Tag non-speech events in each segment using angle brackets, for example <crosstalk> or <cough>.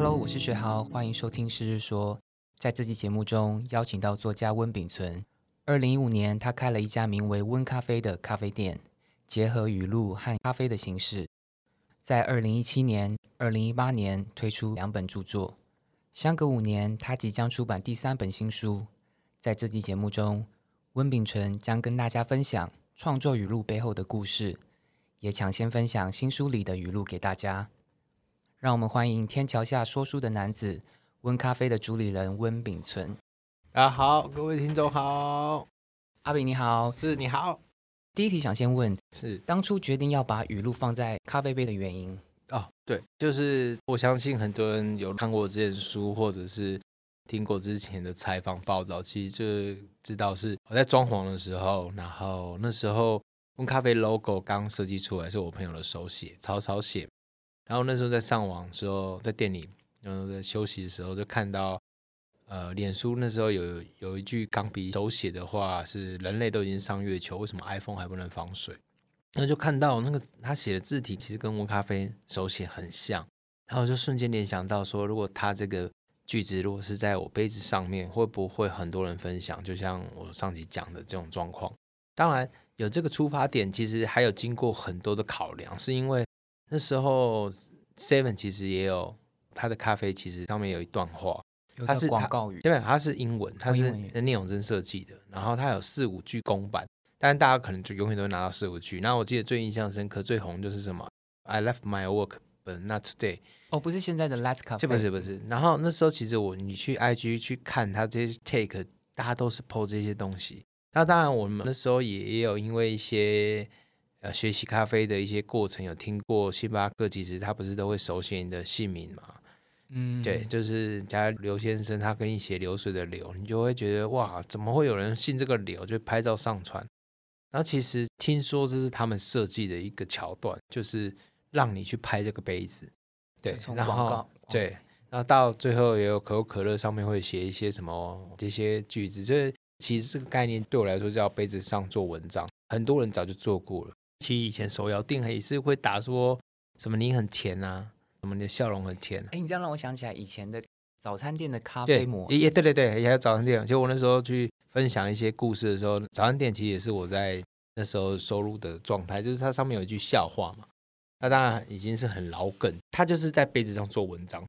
Hello，我是学豪，欢迎收听《诗日说》。在这期节目中，邀请到作家温秉存。二零一五年，他开了一家名为“温咖啡”的咖啡店，结合语录和咖啡的形式。在二零一七年、二零一八年推出两本著作。相隔五年，他即将出版第三本新书。在这期节目中，温秉存将跟大家分享创作语录背后的故事，也抢先分享新书里的语录给大家。让我们欢迎天桥下说书的男子温咖啡的主理人温炳存。大家好，各位听众好，阿炳你好，是你好。第一题想先问，是当初决定要把语录放在咖啡杯的原因哦，对，就是我相信很多人有看过这本书，或者是听过之前的采访报道，其实就知道是我在装潢的时候，然后那时候温咖啡 logo 刚设计出来，是我朋友的手写，草草写。然后那时候在上网时候，在店里，然后在休息的时候，就看到，呃，脸书那时候有有一句钢笔手写的话是“人类都已经上月球，为什么 iPhone 还不能防水？”然后就看到那个他写的字体其实跟温咖啡手写很像，然后就瞬间联想到说，如果他这个句子如果是在我杯子上面，会不会很多人分享？就像我上集讲的这种状况。当然有这个出发点，其实还有经过很多的考量，是因为。那时候，Seven 其实也有它的咖啡，其实上面有一段话，它是广告语，对，它是英文，它是聂永真设计的，然后它有四五句公版，但大家可能就永远都会拿到四五句。那我记得最印象深刻、最红就是什么？I left my work, but not today。哦，不是现在的 Let's 这不是不是。然后那时候其实我你去 IG 去看它这些 take，大家都是 po 这些东西。那当然我们那时候也有因为一些。呃，学习咖啡的一些过程，有听过星巴克，其实他不是都会手写你的姓名嘛？嗯，对，就是加刘先生，他跟你写流水的流，你就会觉得哇，怎么会有人信这个流？就拍照上传。然后其实听说这是他们设计的一个桥段，就是让你去拍这个杯子。对，然后对，然后到最后也有可口可乐上面会写一些什么这些句子，就是其实这个概念对我来说叫杯子上做文章，很多人早就做过了。其实以前手摇店也是会打说什么你很甜啊，什么你的笑容很甜。哎，你这样让我想起来以前的早餐店的咖啡模。也对对对，也有早餐店。其实我那时候去分享一些故事的时候，早餐店其实也是我在那时候收入的状态，就是它上面有一句笑话嘛。那当然已经是很老梗，它就是在杯子上做文章。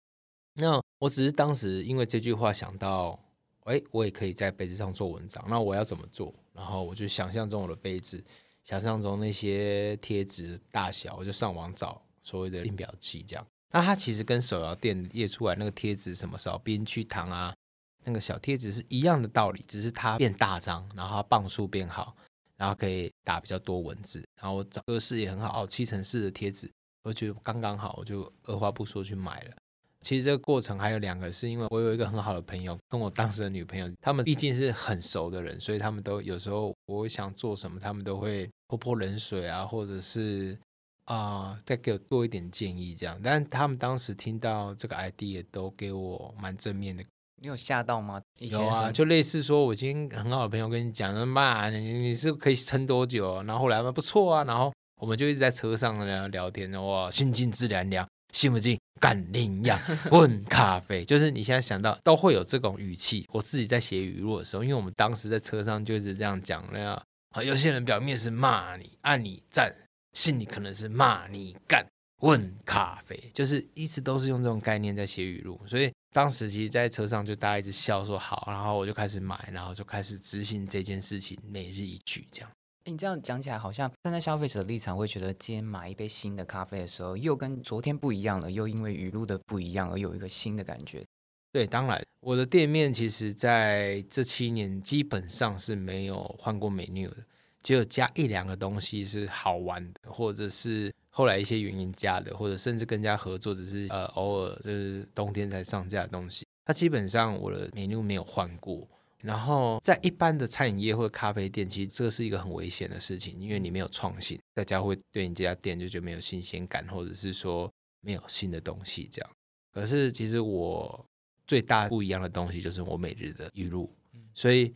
那我只是当时因为这句话想到，哎，我也可以在杯子上做文章。那我要怎么做？然后我就想象中我的杯子。想象中那些贴纸大小，我就上网找所谓的印表机，这样。那它其实跟手摇店列出来那个贴纸，什么时候边去糖啊，那个小贴纸是一样的道理，只是它变大张，然后它磅数变好，然后可以打比较多文字，然后我找格式也很好，哦七乘四的贴纸，我觉得刚刚好，我就二话不说去买了。其实这个过程还有两个，是因为我有一个很好的朋友，跟我当时的女朋友，他们毕竟是很熟的人，所以他们都有时候我想做什么，他们都会泼泼冷水啊，或者是啊再给我多一点建议这样。但他们当时听到这个 idea 都给我蛮正面的。你有吓到吗？有啊，就类似说，我今天很好的朋友跟你讲，妈，你你是可以撑多久？然后后来嘛不错啊，然后我们就一直在车上聊聊天，哇，心静自然凉。信不信？干领养问咖啡，就是你现在想到都会有这种语气。我自己在写语录的时候，因为我们当时在车上就是这样讲那样。啊，有些人表面是骂你，按你赞，心里可能是骂你干问咖啡，就是一直都是用这种概念在写语录。所以当时其实，在车上就大家一直笑说好，然后我就开始买，然后就开始执行这件事情，每日一句这样。你这样讲起来，好像站在消费者的立场，会觉得今天买一杯新的咖啡的时候，又跟昨天不一样了，又因为雨露的不一样而有一个新的感觉。对，当然，我的店面其实在这七年基本上是没有换过 menu 的，只有加一两个东西是好玩的，或者是后来一些原因加的，或者甚至跟人家合作，只是呃偶尔就是冬天才上架的东西。它基本上我的 menu 没有换过。然后在一般的餐饮业或者咖啡店，其实这是一个很危险的事情，因为你没有创新，大家会对你这家店就觉得没有新鲜感，或者是说没有新的东西这样。可是其实我最大不一样的东西就是我每日的语录，所以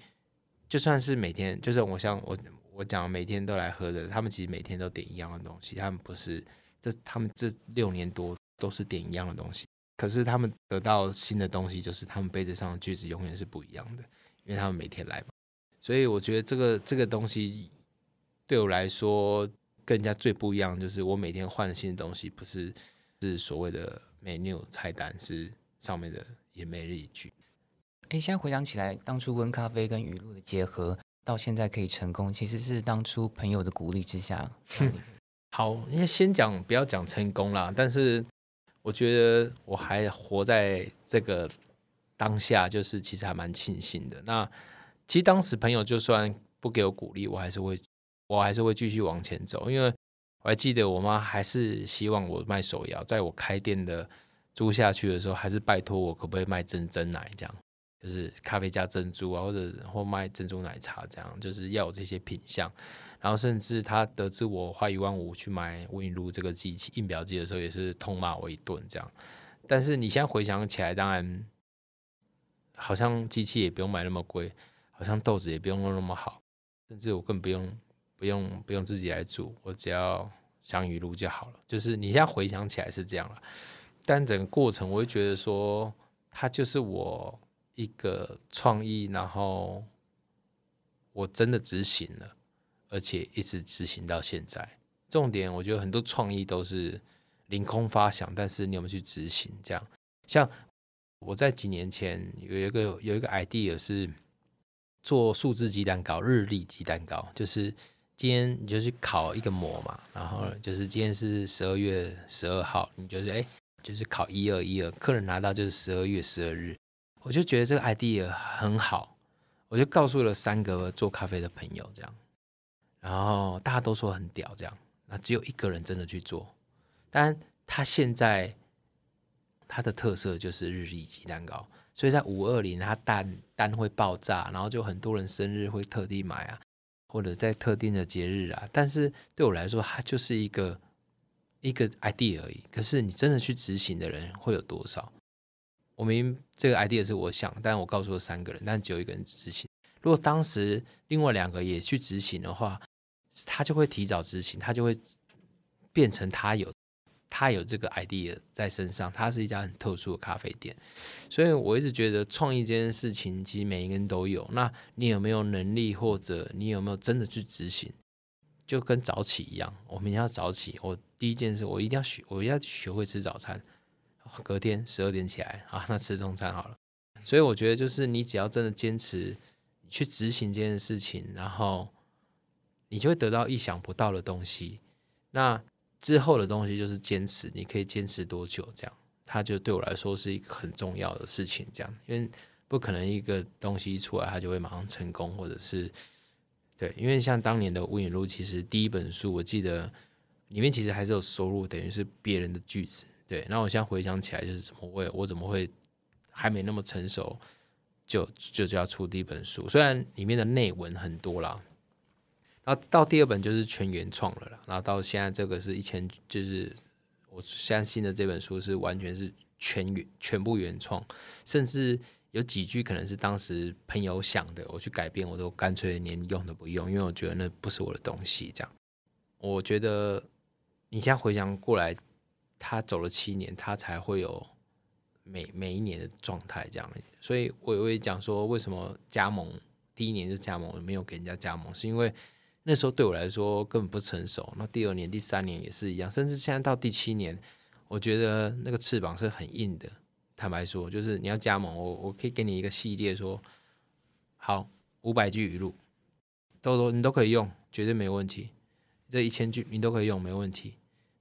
就算是每天，就是我像我我讲每天都来喝的，他们其实每天都点一样的东西，他们不是这他们这六年多都是点一样的东西。可是他们得到新的东西，就是他们杯子上的句子永远是不一样的，因为他们每天来嘛。所以我觉得这个这个东西对我来说，跟人家最不一样，就是我每天换新的东西，不是是所谓的 menu 菜单，是上面的也每日一句。哎，现在回想起来，当初温咖啡跟语录的结合，到现在可以成功，其实是当初朋友的鼓励之下。<laughs> <laughs> 好，因为先讲不要讲成功啦，但是我觉得我还活在这个当下，就是其实还蛮庆幸的。那其实当时朋友就算不给我鼓励，我还是会，我还是会继续往前走，因为我还记得我妈还是希望我卖手摇，在我开店的租下去的时候，还是拜托我可不可以卖真真奶这样。就是咖啡加珍珠啊，或者或卖珍珠奶茶这样，就是要有这些品相。然后甚至他得知我花一万五去买温饮露这个机器印表机的时候，也是痛骂我一顿这样。但是你现在回想起来，当然好像机器也不用买那么贵，好像豆子也不用弄那么好，甚至我更不用不用不用自己来煮，我只要想雨露就好了。就是你现在回想起来是这样了，但整个过程我会觉得说，它就是我。一个创意，然后我真的执行了，而且一直执行到现在。重点，我觉得很多创意都是凌空发想，但是你有没有去执行？这样，像我在几年前有一个有一个 idea 是做数字鸡蛋糕，日历鸡蛋糕，就是今天你就去烤一个模嘛，然后就是今天是十二月十二号，你就是哎，就是烤一二一二，客人拿到就是十二月十二日。我就觉得这个 idea 很好，我就告诉了三个做咖啡的朋友，这样，然后大家都说很屌，这样，那只有一个人真的去做，但他现在他的特色就是日历鸡蛋糕，所以在五二零他单单会爆炸，然后就很多人生日会特地买啊，或者在特定的节日啊，但是对我来说，它就是一个一个 idea 而已，可是你真的去执行的人会有多少？我明这个 idea 是我想，但我告诉了三个人，但只有一个人执行。如果当时另外两个也去执行的话，他就会提早执行，他就会变成他有他有这个 idea 在身上。他是一家很特殊的咖啡店，所以我一直觉得创意这件事情，其实每一个人都有。那你有没有能力，或者你有没有真的去执行？就跟早起一样，我明天要早起，我第一件事我一定要学，我要学会吃早餐。隔天十二点起来啊，那吃中餐好了。所以我觉得，就是你只要真的坚持去执行这件事情，然后你就会得到意想不到的东西。那之后的东西就是坚持，你可以坚持多久？这样，它就对我来说是一个很重要的事情。这样，因为不可能一个东西出来，它就会马上成功，或者是对。因为像当年的《无影录》，其实第一本书，我记得里面其实还是有收入，等于是别人的句子。对，那我现在回想起来，就是怎么会我怎么会还没那么成熟，就就就要出第一本书？虽然里面的内文很多啦，然后到第二本就是全原创了啦，然后到现在这个是一千，就是我相信的这本书是完全是全原全部原创，甚至有几句可能是当时朋友想的，我去改变，我都干脆连用都不用，因为我觉得那不是我的东西。这样，我觉得你现在回想过来。他走了七年，他才会有每每一年的状态这样。所以我也会讲说，为什么加盟第一年就加盟，没有给人家加盟，是因为那时候对我来说根本不成熟。那第二年、第三年也是一样，甚至现在到第七年，我觉得那个翅膀是很硬的。坦白说，就是你要加盟，我我可以给你一个系列，说好五百句语录，都都你都可以用，绝对没问题。这一千句你都可以用，没问题。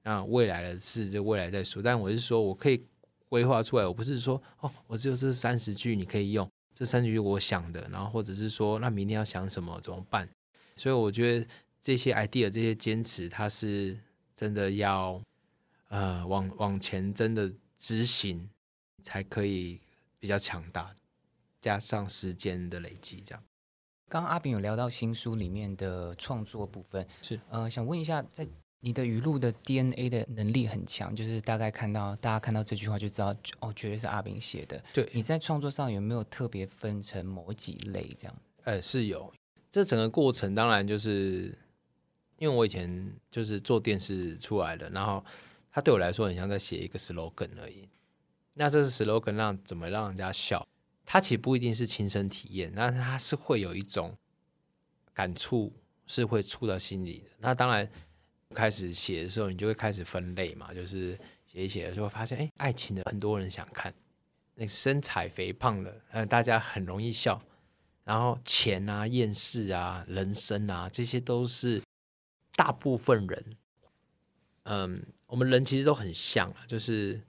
那未来的事就未来再说，但我是说我可以规划出来，我不是说哦，我只有这三十句你可以用，这三十句我想的，然后或者是说那明天要想什么怎么办？所以我觉得这些 idea 这些坚持，它是真的要呃往往前真的执行才可以比较强大，加上时间的累积，这样。刚刚阿炳有聊到新书里面的创作部分，是呃想问一下在。你的语录的 DNA 的能力很强，就是大概看到大家看到这句话就知道，哦，绝对是阿炳写的。对，你在创作上有没有特别分成某几类这样？呃，是有。这整个过程当然就是因为我以前就是做电视出来的，然后它对我来说很像在写一个 slogan 而已。那这是 slogan 让怎么让人家笑？它其实不一定是亲身体验，那它是会有一种感触，是会触到心里的。那当然开始写的时候，你就会开始分类嘛，就是写一写的时候发现，哎，爱情的很多人想看，那身材肥胖的，呃，大家很容易笑。然后钱啊、厌世啊、人生啊，这些都是大部分人，嗯，我们人其实都很像啊，就是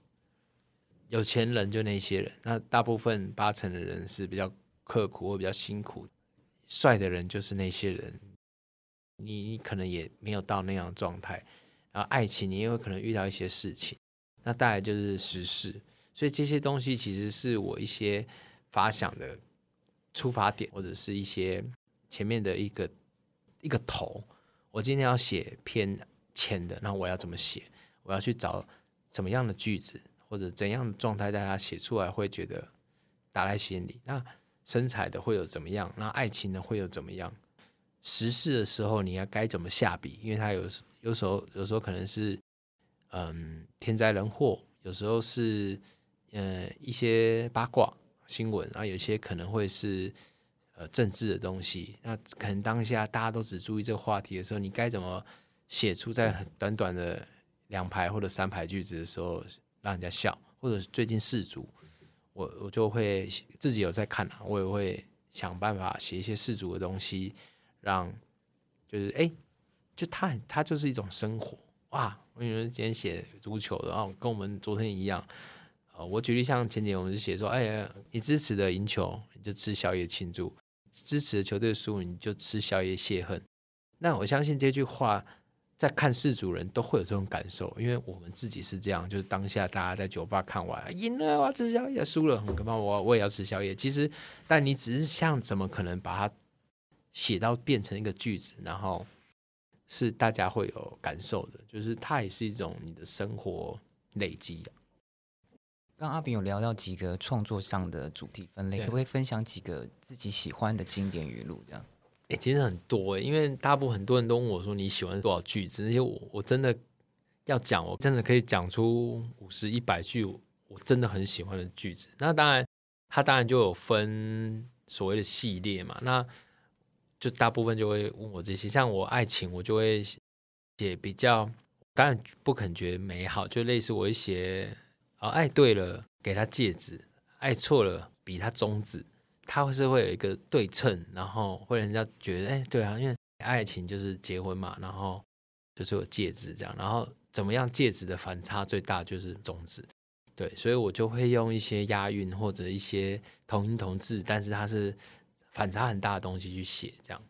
有钱人就那些人，那大部分八成的人是比较刻苦或比较辛苦，帅的人就是那些人，你你可能也没有到那样的状态，然后爱情你也有可能遇到一些事情，那带来就是时事，所以这些东西其实是我一些发想的。出发点或者是一些前面的一个一个头，我今天要写偏浅的，那我要怎么写？我要去找怎么样的句子或者怎样的状态，大家写出来会觉得打在心里。那身材的会有怎么样？那爱情的会有怎么样？时事的时候你要该怎么下笔？因为它有有时候有时候可能是嗯天灾人祸，有时候是嗯一些八卦。新闻啊，有些可能会是呃政治的东西，那可能当下大家都只注意这个话题的时候，你该怎么写出在短短的两排或者三排句子的时候让人家笑？或者最近世足，我我就会自己有在看啊，我也会想办法写一些世足的东西，让就是哎，就它它就是一种生活哇！我以为今天写足球的啊，跟我们昨天一样。呃，我举例像前几年我们就写说，哎呀，你支持的赢球，你就吃宵夜庆祝；支持的球队输，你就吃宵夜泄恨。那我相信这句话，在看世主人都会有这种感受，因为我们自己是这样，就是当下大家在酒吧看完赢了，我要吃宵夜；输了很可怕，我我也要吃宵夜。其实，但你只是像怎么可能把它写到变成一个句子，然后是大家会有感受的，就是它也是一种你的生活累积。刚阿炳有聊到几个创作上的主题分类，可不可以分享几个自己喜欢的经典语录？这样，哎，其实很多哎，因为大部分很多人都问我说你喜欢多少句子，那些我我真的要讲，我真的可以讲出五十一百句我真的很喜欢的句子。那当然，它当然就有分所谓的系列嘛，那就大部分就会问我这些，像我爱情，我就会写比较，当然不肯觉得美好，就类似我会写。爱对了，给他戒指；爱错了，比他中指。他会是会有一个对称，然后会人家觉得，哎，对啊，因为爱情就是结婚嘛，然后就是有戒指这样，然后怎么样？戒指的反差最大就是中指，对，所以我就会用一些押韵或者一些同音同字，但是它是反差很大的东西去写，这样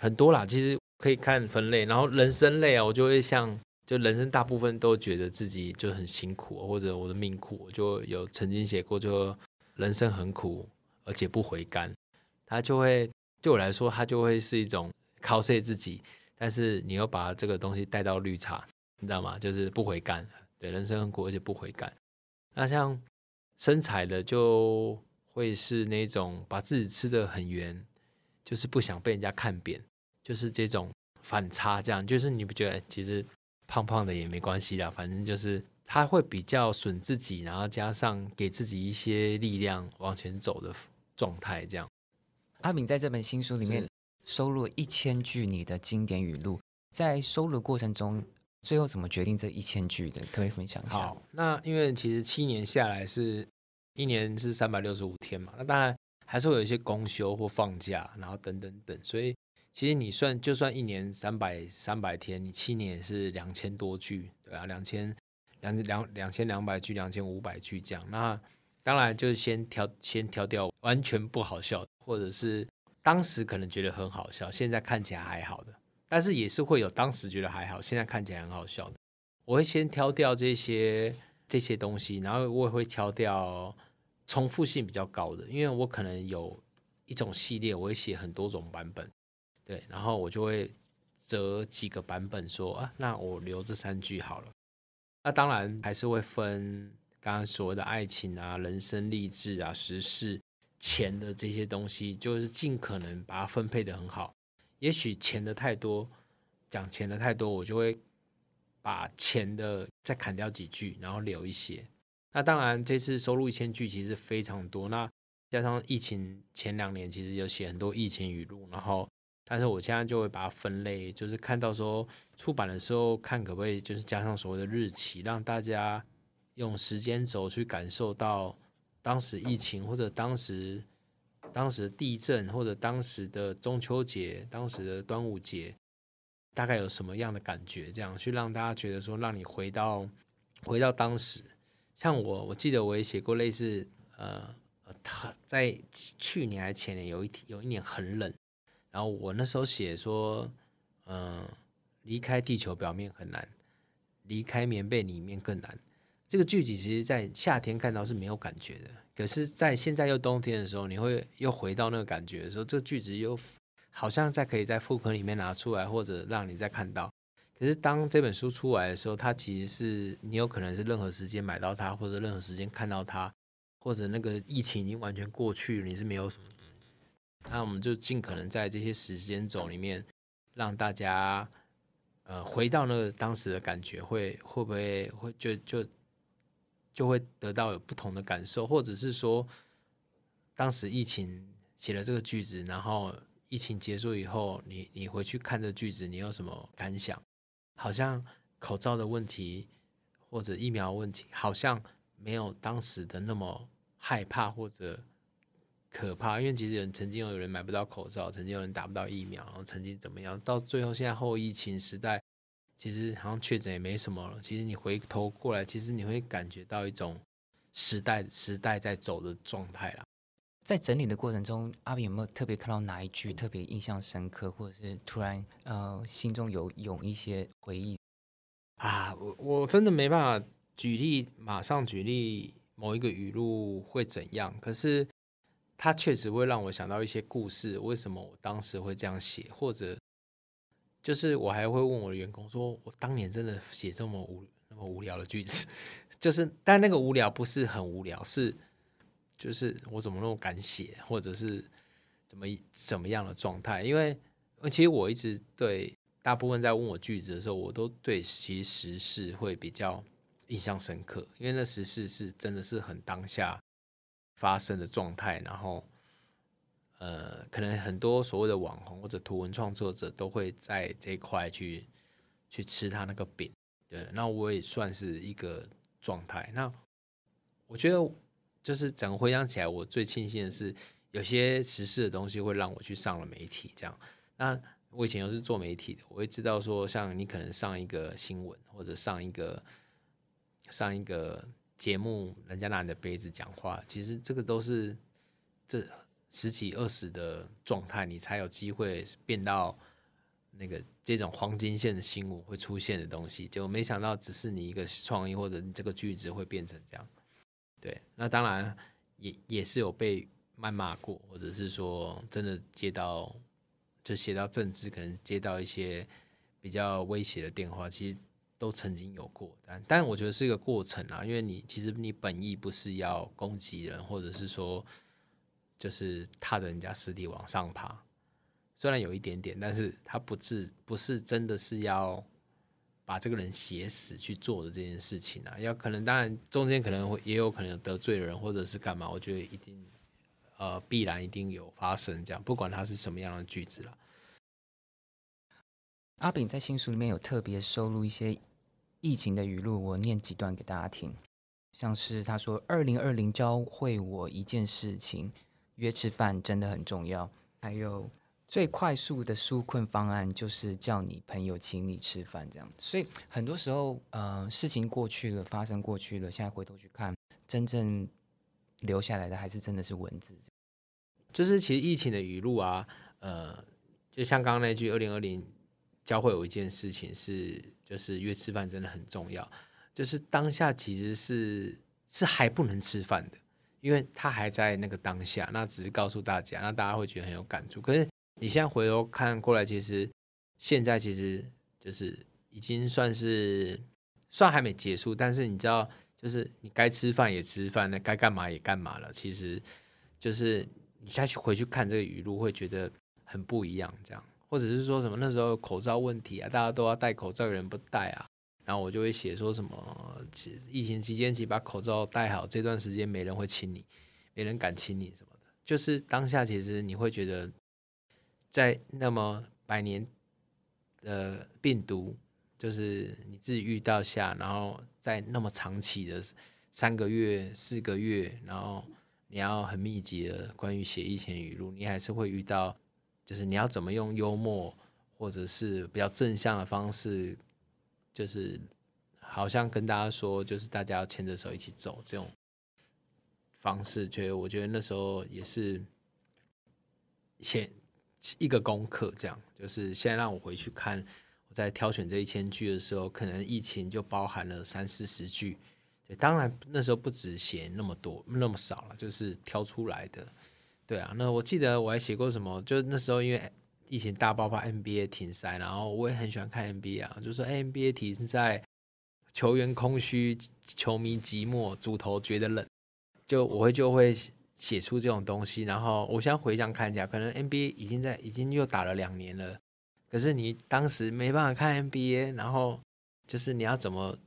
很多啦。其实可以看分类，然后人生类啊，我就会像。就人生大部分都觉得自己就很辛苦，或者我的命苦，就有曾经写过，就人生很苦，而且不回甘。他就会对我来说，他就会是一种 cos 自己，但是你又把这个东西带到绿茶，你知道吗？就是不回甘，对，人生很苦，而且不回甘。那像身材的，就会是那种把自己吃的很圆，就是不想被人家看扁，就是这种反差，这样就是你不觉得其实？胖胖的也没关系啦，反正就是他会比较损自己，然后加上给自己一些力量往前走的状态。这样，阿敏在这本新书里面收录一千句你的经典语录，在收录过程中，最后怎么决定这一千句的？可以分享一下。好，那因为其实七年下来是一年是三百六十五天嘛，那当然还是会有一些公休或放假，然后等等等，所以。其实你算就算一年三百三百天，你七年也是两千多句，对啊，两千两两两千两百句，两千五百句这样。那当然就是先挑先挑掉完全不好笑，或者是当时可能觉得很好笑，现在看起来还好的，但是也是会有当时觉得还好，现在看起来很好笑的。我会先挑掉这些这些东西，然后我也会挑掉重复性比较高的，因为我可能有一种系列，我会写很多种版本。对，然后我就会择几个版本说啊，那我留这三句好了。那当然还是会分刚刚所谓的爱情啊、人生励志啊、时事、钱的这些东西，就是尽可能把它分配的很好。也许钱的太多，讲钱的太多，我就会把钱的再砍掉几句，然后留一些。那当然这次收录一千句其实非常多，那加上疫情前两年其实有写很多疫情语录，然后但是我现在就会把它分类，就是看到说出版的时候看可不可以就是加上所谓的日期，让大家用时间轴去感受到当时疫情或者当时。当时地震，或者当时的中秋节、当时的端午节，大概有什么样的感觉？这样去让大家觉得说，让你回到回到当时。像我，我记得我也写过类似，呃，他在去年还前年有一有一年很冷，然后我那时候写说，嗯，离开地球表面很难，离开棉被里面更难。这个句子其实，在夏天看到是没有感觉的。可是，在现在又冬天的时候，你会又回到那个感觉的时候，这个句子又好像在可以在副科里面拿出来，或者让你再看到。可是，当这本书出来的时候，它其实是你有可能是任何时间买到它，或者任何时间看到它，或者那个疫情已经完全过去，你是没有什么。那我们就尽可能在这些时间轴里面，让大家呃回到那个当时的感觉，会会不会会就就。就会得到有不同的感受，或者是说，当时疫情写了这个句子，然后疫情结束以后，你你回去看这句子，你有什么感想？好像口罩的问题或者疫苗问题，好像没有当时的那么害怕或者可怕，因为其实曾经有人买不到口罩，曾经有人打不到疫苗，然后曾经怎么样，到最后现在后疫情时代。其实好像确诊也没什么了。其实你回头过来，其实你会感觉到一种时代时代在走的状态啦。在整理的过程中，阿炳有没有特别看到哪一句特别印象深刻，或者是突然呃心中有涌一些回忆啊？我我真的没办法举例，马上举例某一个语录会怎样。可是它确实会让我想到一些故事。为什么我当时会这样写，或者？就是我还会问我的员工说，我当年真的写这么无那么无聊的句子，就是但那个无聊不是很无聊，是就是我怎么那么敢写，或者是怎么怎么样的状态？因为其实我一直对大部分在问我句子的时候，我都对其实是会比较印象深刻，因为那时事是真的是很当下发生的状态，然后。呃，可能很多所谓的网红或者图文创作者都会在这一块去去吃他那个饼，对，那我也算是一个状态。那我觉得就是整个回想起来，我最庆幸的是有些时事的东西会让我去上了媒体，这样。那我以前又是做媒体的，我会知道说，像你可能上一个新闻或者上一个上一个节目，人家拿你的杯子讲话，其实这个都是这。十几二十的状态，你才有机会变到那个这种黄金线的新闻会出现的东西。就没想到，只是你一个创意，或者你这个句子会变成这样。对，那当然也也是有被谩骂过，或者是说真的接到就写到政治，可能接到一些比较威胁的电话，其实都曾经有过。但但我觉得是一个过程啊，因为你其实你本意不是要攻击人，或者是说。就是踏着人家尸体往上爬，虽然有一点点，但是他不是不是真的是要把这个人写死去做的这件事情啊。要可能当然中间可能会也有可能得罪人或者是干嘛，我觉得一定呃必然一定有发生这样，不管他是什么样的句子了。阿炳在新书里面有特别收录一些疫情的语录，我念几段给大家听，像是他说：“二零二零教会我一件事情。”约吃饭真的很重要。还有最快速的纾困方案就是叫你朋友请你吃饭，这样。所以很多时候，呃，事情过去了，发生过去了，现在回头去看，真正留下来的还是真的是文字。就是其实疫情的语录啊，呃，就像刚刚那句“二零二零教会有一件事情是，就是约吃饭真的很重要。”就是当下其实是是还不能吃饭的。因为他还在那个当下，那只是告诉大家，那大家会觉得很有感触。可是你现在回头看过来，其实现在其实就是已经算是算还没结束，但是你知道，就是你该吃饭也吃饭，那该干嘛也干嘛了。其实就是你再去回去看这个语录，会觉得很不一样。这样，或者是说什么那时候口罩问题啊，大家都要戴口罩，有人不戴啊，然后我就会写说什么疫情期间，其实把口罩戴好，这段时间没人会亲你，没人敢亲你什么的。就是当下，其实你会觉得，在那么百年的病毒，就是你自己遇到下，然后在那么长期的三个月、四个月，然后你要很密集的关于写疫情语录，你还是会遇到，就是你要怎么用幽默或者是比较正向的方式，就是好像跟大家说，就是大家要牵着手一起走这种。方式，觉得我觉得那时候也是写一个功课，这样就是现在让我回去看，我在挑选这一千句的时候，可能疫情就包含了三四十句。对，当然那时候不止写那么多那么少了，就是挑出来的。对啊，那我记得我还写过什么，就那时候因为疫情大爆发，NBA 停赛，然后我也很喜欢看 NBA 啊，就说 NBA 停赛，球员空虚，球迷寂寞，主头觉得冷。就我会就会写出这种东西，然后我现在回想看一下，可能 NBA 已经在已经又打了两年了，可是你当时没办法看 NBA，然后就是你要怎么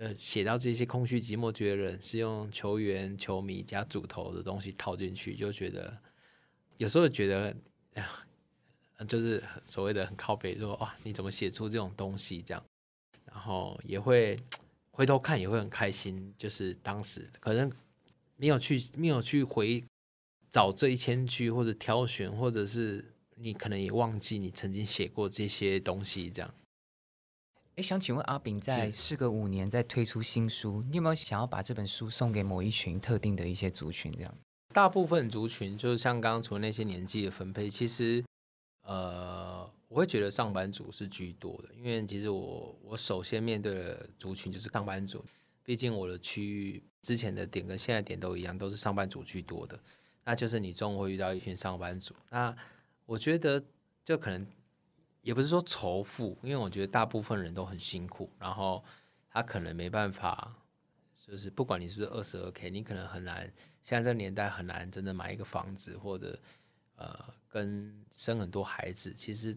呃写到这些空虚寂寞觉得人是用球员、球迷加主头的东西套进去，就觉得有时候觉得哎呀，就是所谓的很靠北，说哇你怎么写出这种东西这样，然后也会回头看也会很开心，就是当时可能。没有去，没有去回找这一千句，或者挑选，或者是你可能也忘记你曾经写过这些东西，这样。哎，想请问阿炳，在事隔五年再推出新书，你有没有想要把这本书送给某一群特定的一些族群？这样，大部分族群就是像刚刚除了那些年纪的分配，其实呃，我会觉得上班族是居多的，因为其实我我首先面对的族群就是上班族。毕竟我的区域之前的点跟现在点都一样，都是上班族居多的。那就是你中午会遇到一群上班族。那我觉得就可能也不是说仇富，因为我觉得大部分人都很辛苦，然后他可能没办法，就是不管你是不是二十二 k，你可能很难，现在这个年代很难真的买一个房子，或者呃跟生很多孩子，其实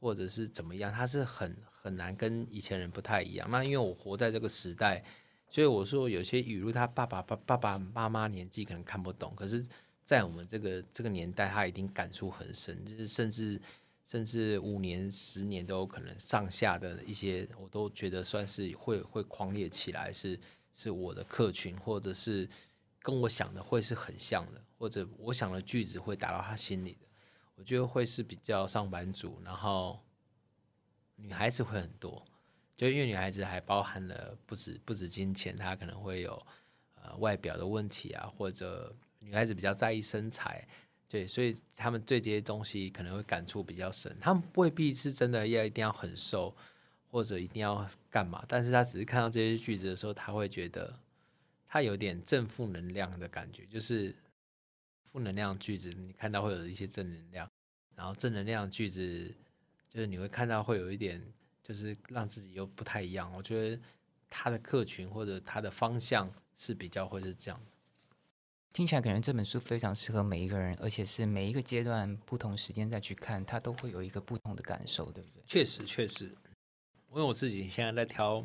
或者是怎么样，他是很。很难跟以前人不太一样。那因为我活在这个时代，所以我说有些语录，他爸爸爸爸爸妈妈年纪可能看不懂，可是，在我们这个这个年代，他一定感触很深，就是甚至甚至五年、十年都有可能上下的一些，我都觉得算是会会狂烈起来，是是我的客群，或者是跟我想的会是很像的，或者我想的句子会打到他心里的，我觉得会是比较上班族，然后。女孩子会很多，就因为女孩子还包含了不止不止金钱，她可能会有呃外表的问题啊，或者女孩子比较在意身材，对，所以他们对这些东西可能会感触比较深。他们未必是真的要一定要很瘦，或者一定要干嘛，但是他只是看到这些句子的时候，他会觉得他有点正负能量的感觉，就是负能量句子，你看到会有一些正能量，然后正能量句子。就是你会看到会有一点，就是让自己又不太一样。我觉得他的客群或者他的方向是比较会是这样。听起来可能这本书非常适合每一个人，而且是每一个阶段、不同时间再去看，他都会有一个不同的感受，对不对？确实，确实。因为我自己现在在挑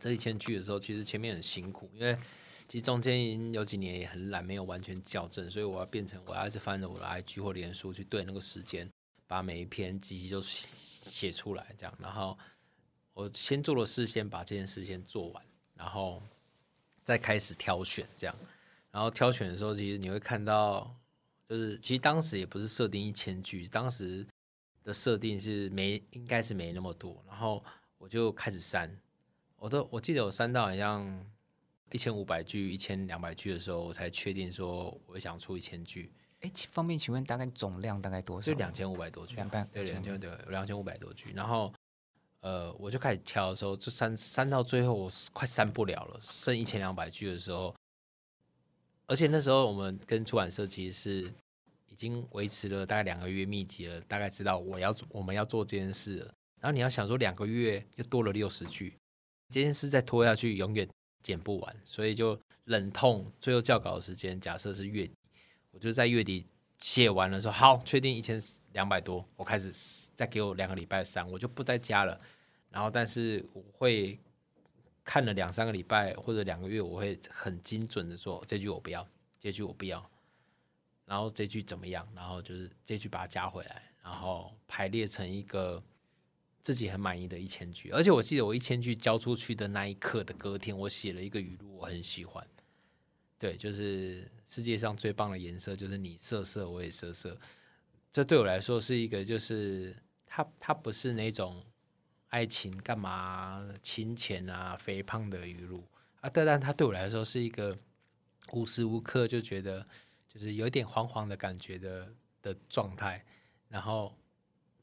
这一千句的时候，其实前面很辛苦，因为其实中间有几年也很懒，没有完全校正，所以我要变成我要一直翻着我的 IG 或连书去对那个时间。把每一篇集集都写出来，这样，然后我先做了事先把这件事先做完，然后再开始挑选，这样，然后挑选的时候，其实你会看到，就是其实当时也不是设定一千句，当时的设定是没应该是没那么多，然后我就开始删，我都我记得我删到好像一千五百句、一千两百句的时候，我才确定说我想出一千句。哎，方便请问大概总量大概多少？就两千五百多句，两百对两千对两千五百多句。然后，呃，我就开始挑的时候，就删删到最后，我快删不了了，剩一千两百句的时候。而且那时候我们跟出版社其实是已经维持了大概两个月密集了，大概知道我要我们要做这件事了。然后你要想说两个月又多了六十句，这件事再拖下去永远剪不完，所以就忍痛最后校稿的时间假设是月底。我就在月底写完了，说好，确定一千两百多，我开始再给我两个礼拜删，我就不再加了。然后，但是我会看了两三个礼拜或者两个月，我会很精准的说这句我不要，这句我不要，然后这句怎么样，然后就是这句把它加回来，然后排列成一个自己很满意的一千句。而且我记得我一千句交出去的那一刻的隔天，我写了一个语录，我很喜欢。对，就是世界上最棒的颜色就是你色色，我也色色。这对我来说是一个，就是它它不是那种爱情干嘛、金钱啊、肥胖的语录啊，但但它对我来说是一个无时无刻就觉得就是有点黄黄的感觉的的状态，然后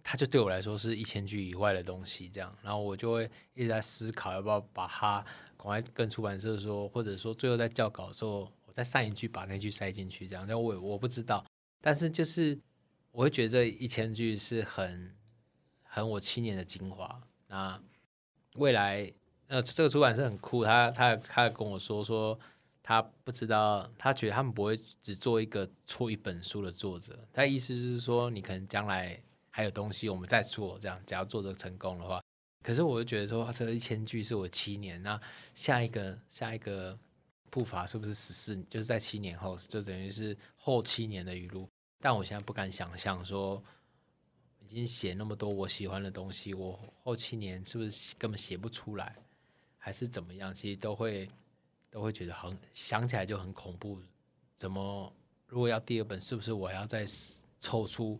它就对我来说是一千句以外的东西，这样，然后我就会一直在思考要不要把它。赶快跟出版社说，或者说最后在校稿的时候，我再上一句把那句塞进去，这样。但我我不知道，但是就是我会觉得这一千句是很很我七年的精华。那未来呃，这个出版社很酷，他他他跟我说说，他不知道，他觉得他们不会只做一个出一本书的作者。他意思是说，你可能将来还有东西，我们再做这样。只要做的成功的话。可是我就觉得说，这一千句是我七年，那下一个下一个步伐是不是十四？就是在七年后，就等于是后七年的语录。但我现在不敢想象说，已经写那么多我喜欢的东西，我后七年是不是根本写不出来，还是怎么样？其实都会都会觉得很想起来就很恐怖。怎么如果要第二本，是不是我要再凑出？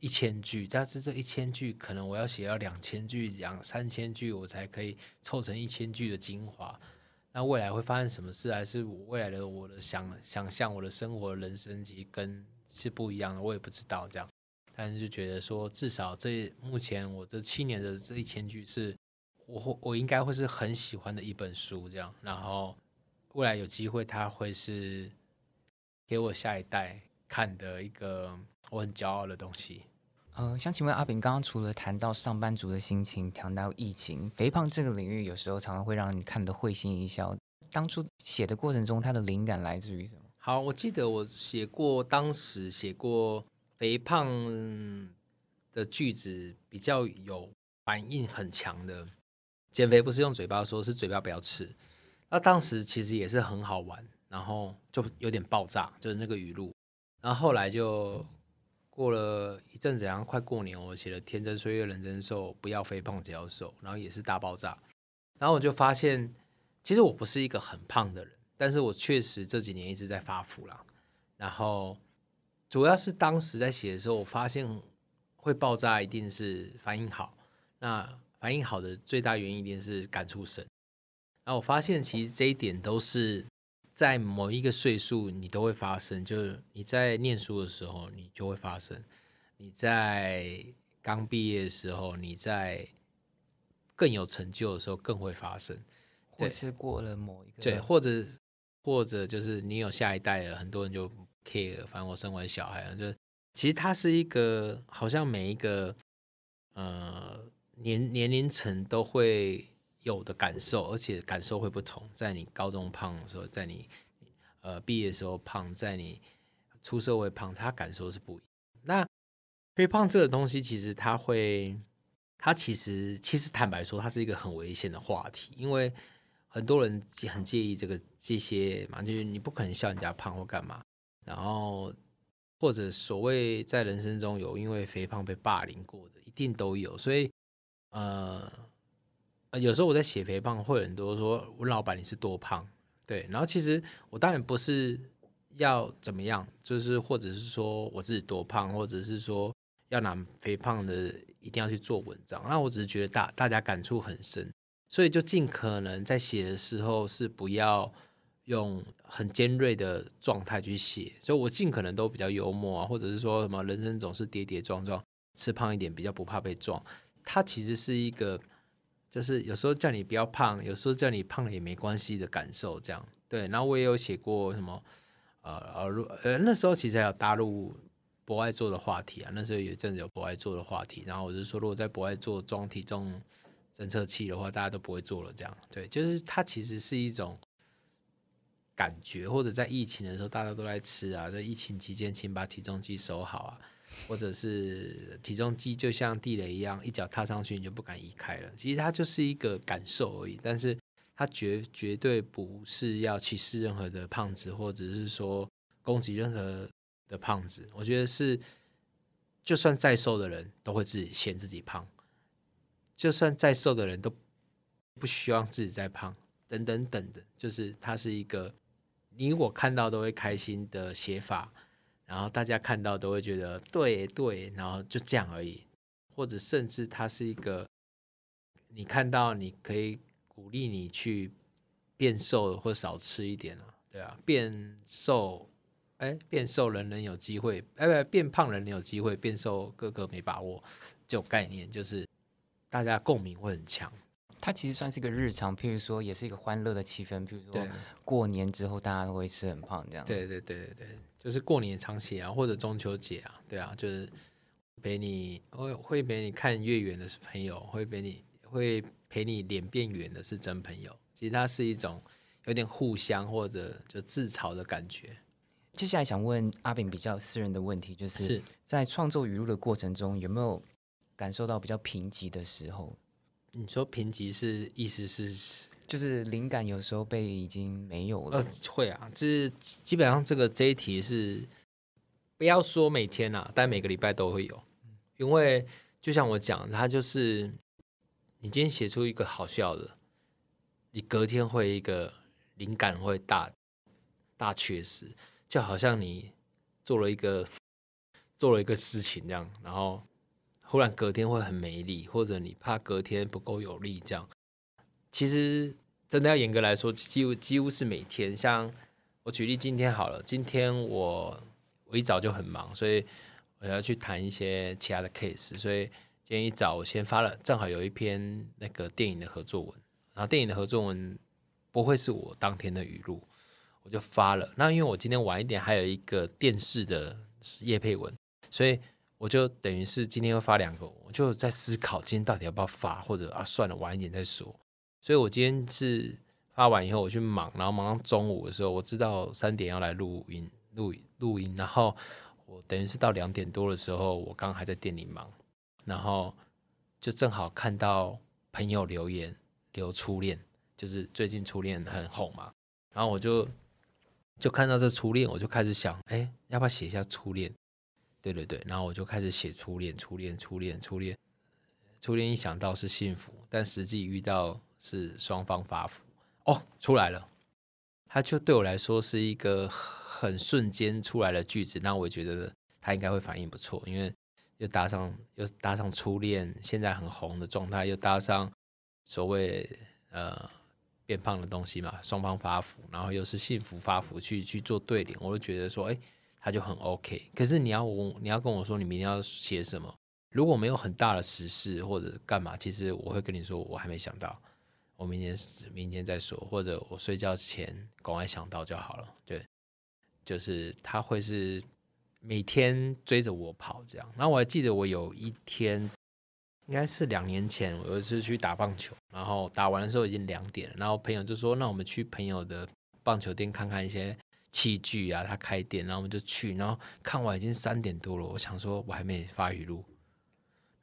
一千句，但是这一千句可能我要写到两千句、两三千句，我才可以凑成一千句的精华。那未来会发生什么事？还是我未来的我的想想象，我的生活、人生其实跟是不一样的，我也不知道这样。但是就觉得说，至少这目前我这七年的这一千句，是我我应该会是很喜欢的一本书这样。然后未来有机会，它会是给我下一代看的一个。我很骄傲的东西。呃，想请问阿炳，刚刚除了谈到上班族的心情，谈到疫情，肥胖这个领域，有时候常常会让你看得会心一笑。当初写的过程中，它的灵感来自于什么？好，我记得我写过，当时写过肥胖的句子，比较有反应很强的。减肥不是用嘴巴说，是嘴巴不要吃。那当时其实也是很好玩，然后就有点爆炸，就是那个语录。然后后来就。过了一阵子，然后快过年，我写了“天真岁月人真瘦，不要肥胖只要瘦”，然后也是大爆炸。然后我就发现，其实我不是一个很胖的人，但是我确实这几年一直在发福啦。然后主要是当时在写的时候，我发现会爆炸，一定是反应好。那反应好的最大原因一定是感触深。然后我发现，其实这一点都是。在某一个岁数，你都会发生。就是你在念书的时候，你就会发生；你在刚毕业的时候，你在更有成就的时候，更会发生。或是过了某一个对，或者或者就是你有下一代了，很多人就 care。反正我生完小孩了，就其实它是一个，好像每一个呃年年龄层都会。有的感受，而且感受会不同。在你高中胖的时候，在你呃毕业的时候胖，在你出社会胖，他感受是不一样。那肥胖这个东西，其实它会，它其实其实坦白说，它是一个很危险的话题，因为很多人很介意这个这些嘛，就是你不可能笑人家胖或干嘛，然后或者所谓在人生中有因为肥胖被霸凌过的，一定都有。所以呃。呃，有时候我在写肥胖，会很多说问老板你是多胖，对，然后其实我当然不是要怎么样，就是或者是说我自己多胖，或者是说要拿肥胖的一定要去做文章，那我只是觉得大大家感触很深，所以就尽可能在写的时候是不要用很尖锐的状态去写，所以我尽可能都比较幽默啊，或者是说什么人生总是跌跌撞撞，吃胖一点比较不怕被撞，它其实是一个。就是有时候叫你不要胖，有时候叫你胖了也没关系的感受，这样对。然后我也有写过什么，呃呃如呃，那时候其实还有大陆博爱做的话题啊，那时候有一阵子有博爱做的话题。然后我就说，如果在博爱做装体重侦测器的话，大家都不会做了，这样对。就是它其实是一种感觉，或者在疫情的时候大家都在吃啊，在疫情期间，请把体重机收好啊。或者是体重机就像地雷一样，一脚踏上去你就不敢移开了。其实它就是一个感受而已，但是它绝绝对不是要歧视任何的胖子，或者是说攻击任何的胖子。我觉得是，就算再瘦的人都会自己嫌自己胖，就算再瘦的人都不希望自己再胖，等等等的，就是它是一个你我看到都会开心的写法，然后大家看到都会觉得对对，然后就这样而已，或者甚至它是一个。你看到你可以鼓励你去变瘦或少吃一点啊，对啊，变瘦，哎，变瘦人人有机会，哎，不，变胖人人有机会，变瘦个个没把握，这种概念就是大家共鸣会很强。它其实算是一个日常，譬如说也是一个欢乐的气氛，譬如说过年之后大家都会吃很胖这样。对对对对对，就是过年长期啊，或者中秋节啊，对啊，就是陪你会会陪你看月圆的是朋友，会陪你。会陪你脸变圆的是真朋友，其实它是一种有点互相或者就自嘲的感觉。接下来想问阿炳比较私人的问题，就是在创作语录的过程中，有没有感受到比较贫瘠的时候？你说贫瘠是意思是就是灵感有时候被已经没有了？呃，会啊，这基本上这个这一题是不要说每天啊，但每个礼拜都会有，因为就像我讲，它就是。你今天写出一个好笑的，你隔天会一个灵感会大大缺失，就好像你做了一个做了一个事情这样，然后忽然隔天会很没力，或者你怕隔天不够有力这样。其实真的要严格来说，几乎几乎是每天。像我举例今天好了，今天我我一早就很忙，所以我要去谈一些其他的 case，所以。今天一早我先发了，正好有一篇那个电影的合作文，然后电影的合作文不会是我当天的语录，我就发了。那因为我今天晚一点还有一个电视的叶配文，所以我就等于是今天又发两个，我就在思考今天到底要不要发，或者啊算了晚一点再说。所以我今天是发完以后我去忙，然后忙到中午的时候，我知道三点要来录音录录音，然后我等于是到两点多的时候，我刚还在店里忙。然后就正好看到朋友留言留初恋，就是最近初恋很红嘛。然后我就就看到这初恋，我就开始想，哎，要不要写一下初恋？对对对，然后我就开始写初恋，初恋，初恋，初恋，初恋。一想到是幸福，但实际遇到是双方发福。哦，出来了，它就对我来说是一个很瞬间出来的句子。那我觉得他应该会反应不错，因为。又搭上又搭上初恋，现在很红的状态，又搭上所谓呃变胖的东西嘛，双方发福，然后又是幸福发福去去做对联，我就觉得说，哎，他就很 OK。可是你要我你要跟我说你明天要写什么，如果没有很大的实事或者干嘛，其实我会跟你说我还没想到，我明天明天再说，或者我睡觉前赶快想到就好了。对，就是他会是。每天追着我跑，这样。然后我还记得，我有一天，应该是两年前，我有一次去打棒球，然后打完的时候已经两点。然后朋友就说：“那我们去朋友的棒球店看看一些器具啊，他开店。”然后我们就去，然后看完已经三点多了。我想说，我还没发语录，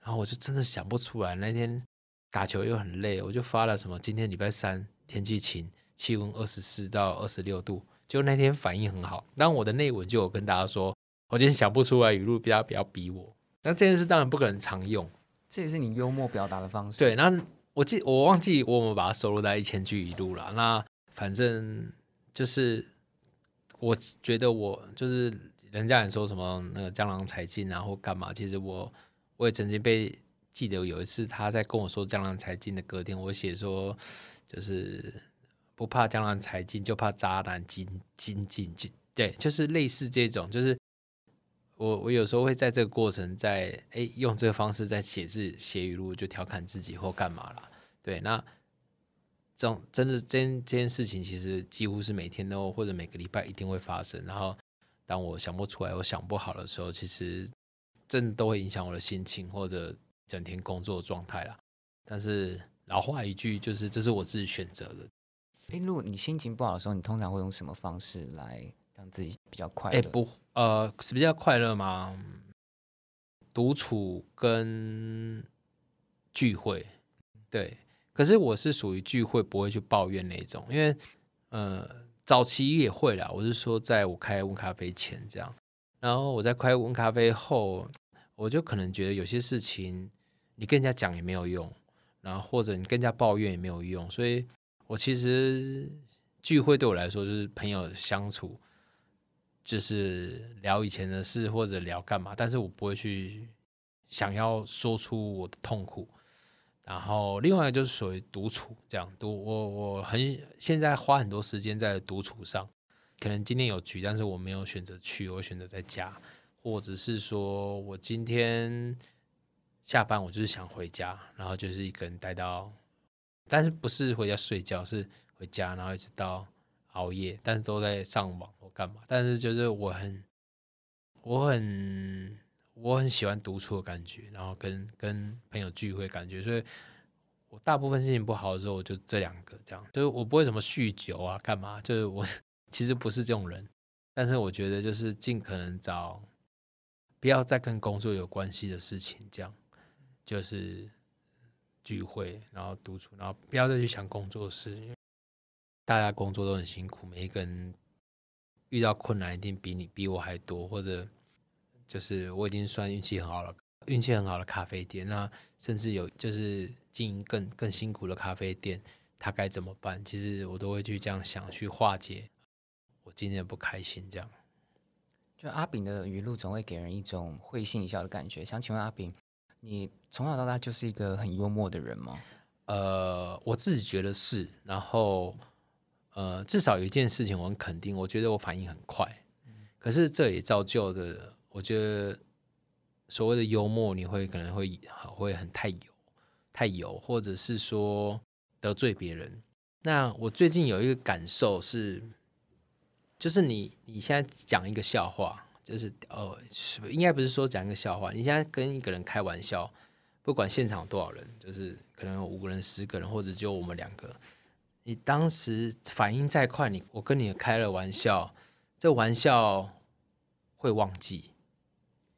然后我就真的想不出来。那天打球又很累，我就发了什么：“今天礼拜三，天气晴，气温二十四到二十六度。”就那天反应很好。但我的内文就有跟大家说。我今天想不出来语录，不要不要逼我。那这件事当然不可能常用，这也是你幽默表达的方式。对，那我记我忘记我们把它收录在一千句语录了。那反正就是，我觉得我就是人家也说什么那个江郎才尽然后干嘛？其实我我也曾经被记得有一次他在跟我说江郎才尽的歌听，我写说就是不怕江郎才尽，就怕渣男精精进进。对，就是类似这种，就是。我我有时候会在这个过程，在哎用这个方式在写字写语录，就调侃自己或干嘛了。对，那这种真的这这件事情，其实几乎是每天都或者每个礼拜一定会发生。然后当我想不出来、我想不好的时候，其实真的都会影响我的心情或者整天工作状态啦。但是老话一句，就是这是我自己选择的。哎，如果你心情不好的时候，你通常会用什么方式来让自己比较快乐？哎，不。呃，是比较快乐吗？独处跟聚会，对。可是我是属于聚会不会去抱怨那种，因为呃早期也会啦，我是说在我开温咖啡前这样，然后我在开温咖啡后，我就可能觉得有些事情你跟人家讲也没有用，然后或者你跟人家抱怨也没有用，所以我其实聚会对我来说就是朋友相处，就是聊以前的事或者聊干嘛，但是我不会去想要说出我的痛苦。然后另外一个就是属于独处，这样独我我很现在花很多时间在独处上，可能今天有局，但是我没有选择去，我选择在家，或者是说我今天下班我就是想回家，然后就是一个人待到，但是不是回家睡觉，是回家然后一直到熬夜，但是都在上网或干嘛，但是就是我很我很。我很喜欢独处的感觉，然后跟跟朋友聚会感觉，所以我大部分心情不好的时候，我就这两个这样，就是我不会什么酗酒啊，干嘛？就是我 <laughs> 其实不是这种人，但是我觉得就是尽可能找不要再跟工作有关系的事情，这样就是聚会，然后独处，然后不要再去想工作事，因为大家工作都很辛苦，每一个人遇到困难一定比你比我还多，或者。就是我已经算运气很好了，运气很好的咖啡店，那甚至有就是经营更更辛苦的咖啡店，他该怎么办？其实我都会去这样想，去化解我今天的不开心。这样，就阿炳的语录总会给人一种会心一笑的感觉。想请问阿炳，你从小到大就是一个很幽默的人吗？呃，我自己觉得是。然后，呃，至少有一件事情我很肯定，我觉得我反应很快。可是这也造就的。我觉得所谓的幽默，你会可能会会很太油，太油，或者是说得罪别人。那我最近有一个感受是，就是你你现在讲一个笑话，就是呃，应该不是说讲一个笑话，你现在跟一个人开玩笑，不管现场有多少人，就是可能有五个人、十个人，或者只有我们两个，你当时反应再快，你我跟你开了玩笑，这玩笑会忘记。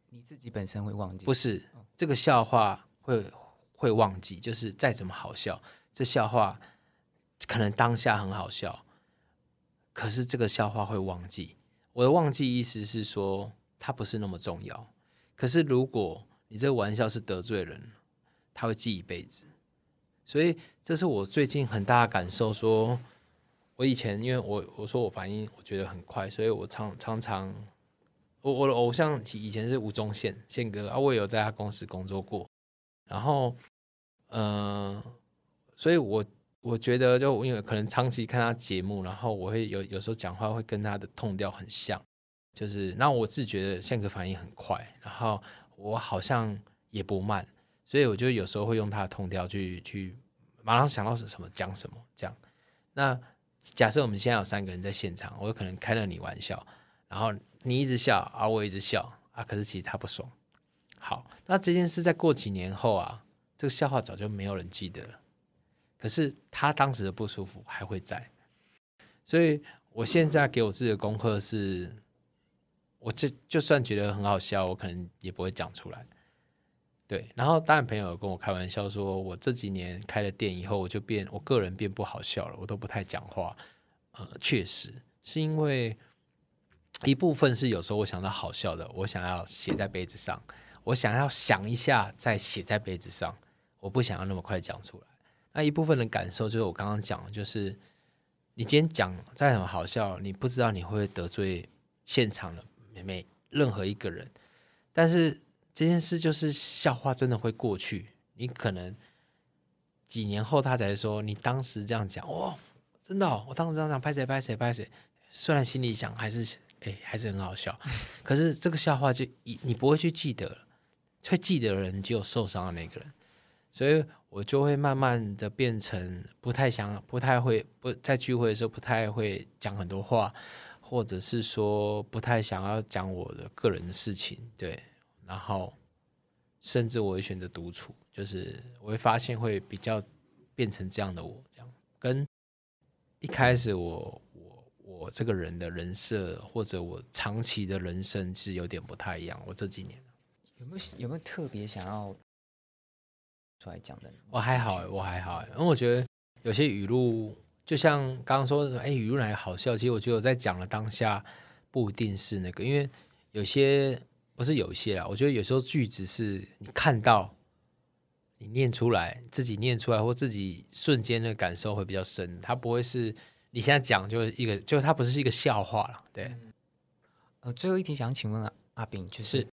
你自己本身会忘记？不是，这个笑话会会忘记。就是再怎么好笑，这笑话可能当下很好笑，可是这个笑话会忘记。我的忘记意思是说，它不是那么重要。可是如果你这个玩笑是得罪人，他会记一辈子。所以这是我最近很大的感受。说我以前因为我我说我反应我觉得很快，所以我常常常。我我的偶像以前是吴宗宪宪哥啊，我也有在他公司工作过，然后，嗯，所以我我觉得就因为可能长期看他节目，然后我会有有时候讲话会跟他的痛调很像，就是那我自觉得宪哥反应很快，然后我好像也不慢，所以我就有时候会用他的痛调去去马上想到是什么讲什么这样。那假设我们现在有三个人在现场，我可能开了你玩笑，然后。你一直笑，而我一直笑啊，可是其实他不爽。好，那这件事在过几年后啊，这个笑话早就没有人记得了。可是他当时的不舒服还会在，所以我现在给我自己的功课是，我这就算觉得很好笑，我可能也不会讲出来。对，然后当然朋友跟我开玩笑说，我这几年开了店以后，我就变，我个人变不好笑了，我都不太讲话。呃，确实是因为。一部分是有时候我想到好笑的，我想要写在杯子上，我想要想一下再写在杯子上，我不想要那么快讲出来。那一部分的感受就是我刚刚讲，就是你今天讲再怎么好笑，你不知道你会得罪现场的每任何一个人。但是这件事就是笑话，真的会过去。你可能几年后他才说，你当时这样讲，哦，真的，我当时这样讲，拍谁拍谁拍谁，虽然心里想还是。哎，还是很好笑，可是这个笑话就你你不会去记得，会记得的人只有受伤的那个人，所以我就会慢慢的变成不太想、不太会不在聚会的时候不太会讲很多话，或者是说不太想要讲我的个人的事情，对，然后甚至我会选择独处，就是我会发现会比较变成这样的我，这样。跟一开始我。我这个人的人设，或者我长期的人生是有点不太一样。我这几年有没有有没有特别想要出来讲的？我还好，我还好，因为我觉得有些语录，就像刚刚说的，哎，语录来好笑。其实我觉得我在讲的当下不一定是那个，因为有些不是有些啊，我觉得有时候句子是你看到。你念出来，自己念出来，或自己瞬间的感受会比较深。它不会是你现在讲就是一个，就它不是一个笑话了。对。呃，最后一题想请问阿阿炳，就是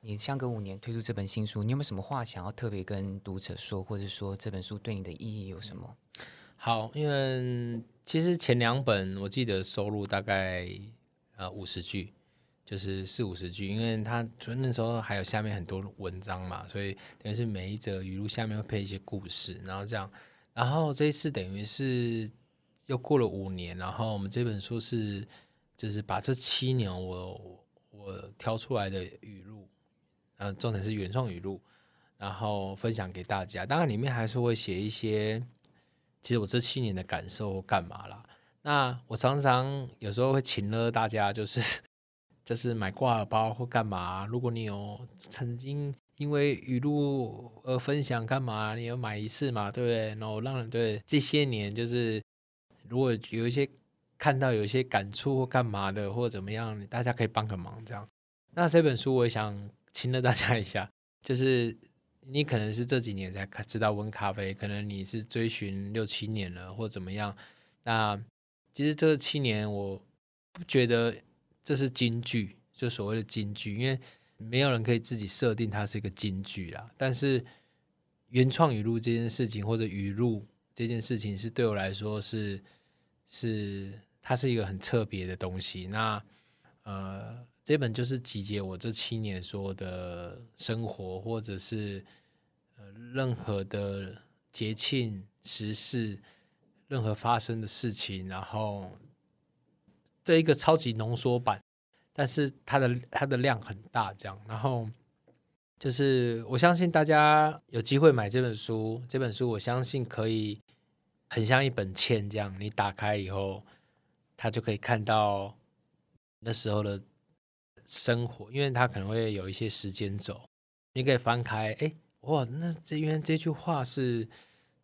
你相隔五年推出这本新书，你有没有什么话想要特别跟读者说，或者说这本书对你的意义有什么？好，因为其实前两本我记得收录大概呃五十句。就是四五十句，因为他就那时候还有下面很多文章嘛，所以等于是每一则语录下面会配一些故事，然后这样，然后这一次等于是又过了五年，然后我们这本书是就是把这七年我我挑出来的语录，呃，重点是原创语录，然后分享给大家。当然里面还是会写一些，其实我这七年的感受干嘛啦。那我常常有时候会请了大家，就是。<laughs> 就是买挂耳包或干嘛？如果你有曾经因为语录而分享干嘛？你有买一次嘛？对不对？然后让人对这些年就是如果有一些看到有一些感触或干嘛的或怎么样，大家可以帮个忙这样。那这本书我想请了大家一下，<laughs> 就是你可能是这几年才知道温咖啡，可能你是追寻六七年了或怎么样。那其实这七年我不觉得。这是金句，就所谓的金句，因为没有人可以自己设定它是一个金句啦。但是原创语录这件事情，或者语录这件事情，是对我来说是是它是一个很特别的东西。那呃，这本就是集结我这七年所有的生活，或者是呃任何的节庆时事，任何发生的事情，然后。这一个超级浓缩版，但是它的它的量很大，这样。然后就是我相信大家有机会买这本书，这本书我相信可以很像一本签这样，你打开以后，它就可以看到那时候的生活，因为它可能会有一些时间轴，你可以翻开，哎，哇，那这因为这句话是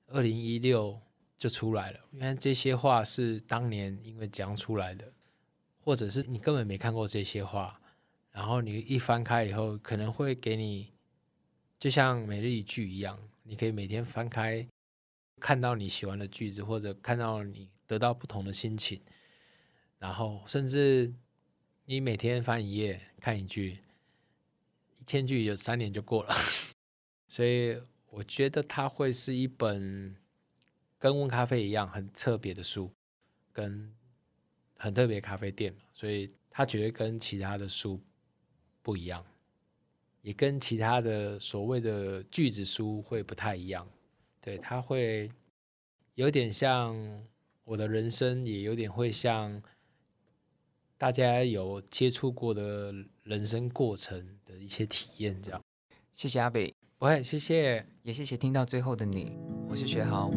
二零一六就出来了，原来这些话是当年因为讲出来的。或者是你根本没看过这些话，然后你一翻开以后，可能会给你，就像每日一句一样，你可以每天翻开，看到你喜欢的句子，或者看到你得到不同的心情，然后甚至你每天翻一页看一句，一千句有三年就过了，<laughs> 所以我觉得它会是一本跟温咖啡一样很特别的书，跟。很特别咖啡店嘛所以它绝对跟其他的书不一样，也跟其他的所谓的句子书会不太一样。对，它会有点像我的人生，也有点会像大家有接触过的人生过程的一些体验。这样，谢谢阿北，不会，谢谢，也谢谢听到最后的你。我是学豪。